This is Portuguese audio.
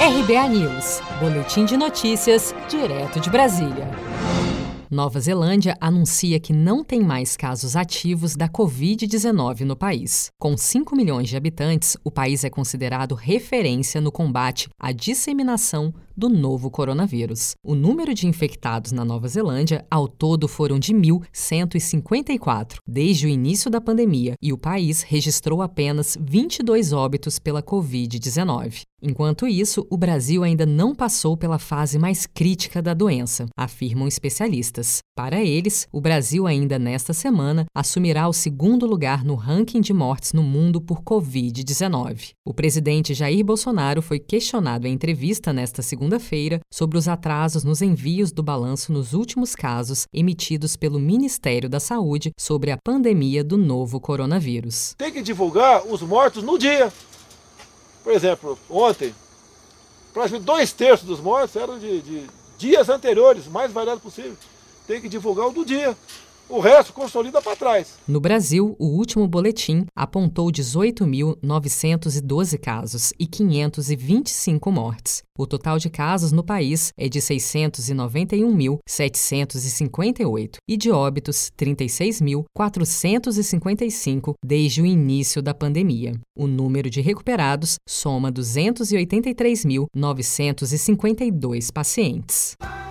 RBA News, Boletim de Notícias, direto de Brasília. Nova Zelândia anuncia que não tem mais casos ativos da Covid-19 no país. Com 5 milhões de habitantes, o país é considerado referência no combate à disseminação do novo coronavírus. O número de infectados na Nova Zelândia, ao todo, foram de 1.154 desde o início da pandemia, e o país registrou apenas 22 óbitos pela Covid-19. Enquanto isso, o Brasil ainda não passou pela fase mais crítica da doença, afirmam especialistas. Para eles, o Brasil ainda nesta semana assumirá o segundo lugar no ranking de mortes no mundo por Covid-19. O presidente Jair Bolsonaro foi questionado em entrevista nesta segunda segunda-feira sobre os atrasos nos envios do balanço nos últimos casos emitidos pelo Ministério da Saúde sobre a pandemia do novo coronavírus. Tem que divulgar os mortos no dia. Por exemplo, ontem, praticamente dois terços dos mortos eram de, de dias anteriores, mais variado possível. Tem que divulgar o do dia. O resto consolida para trás. No Brasil, o último boletim apontou 18.912 casos e 525 mortes. O total de casos no país é de 691.758 e de óbitos 36.455 desde o início da pandemia. O número de recuperados soma 283.952 pacientes.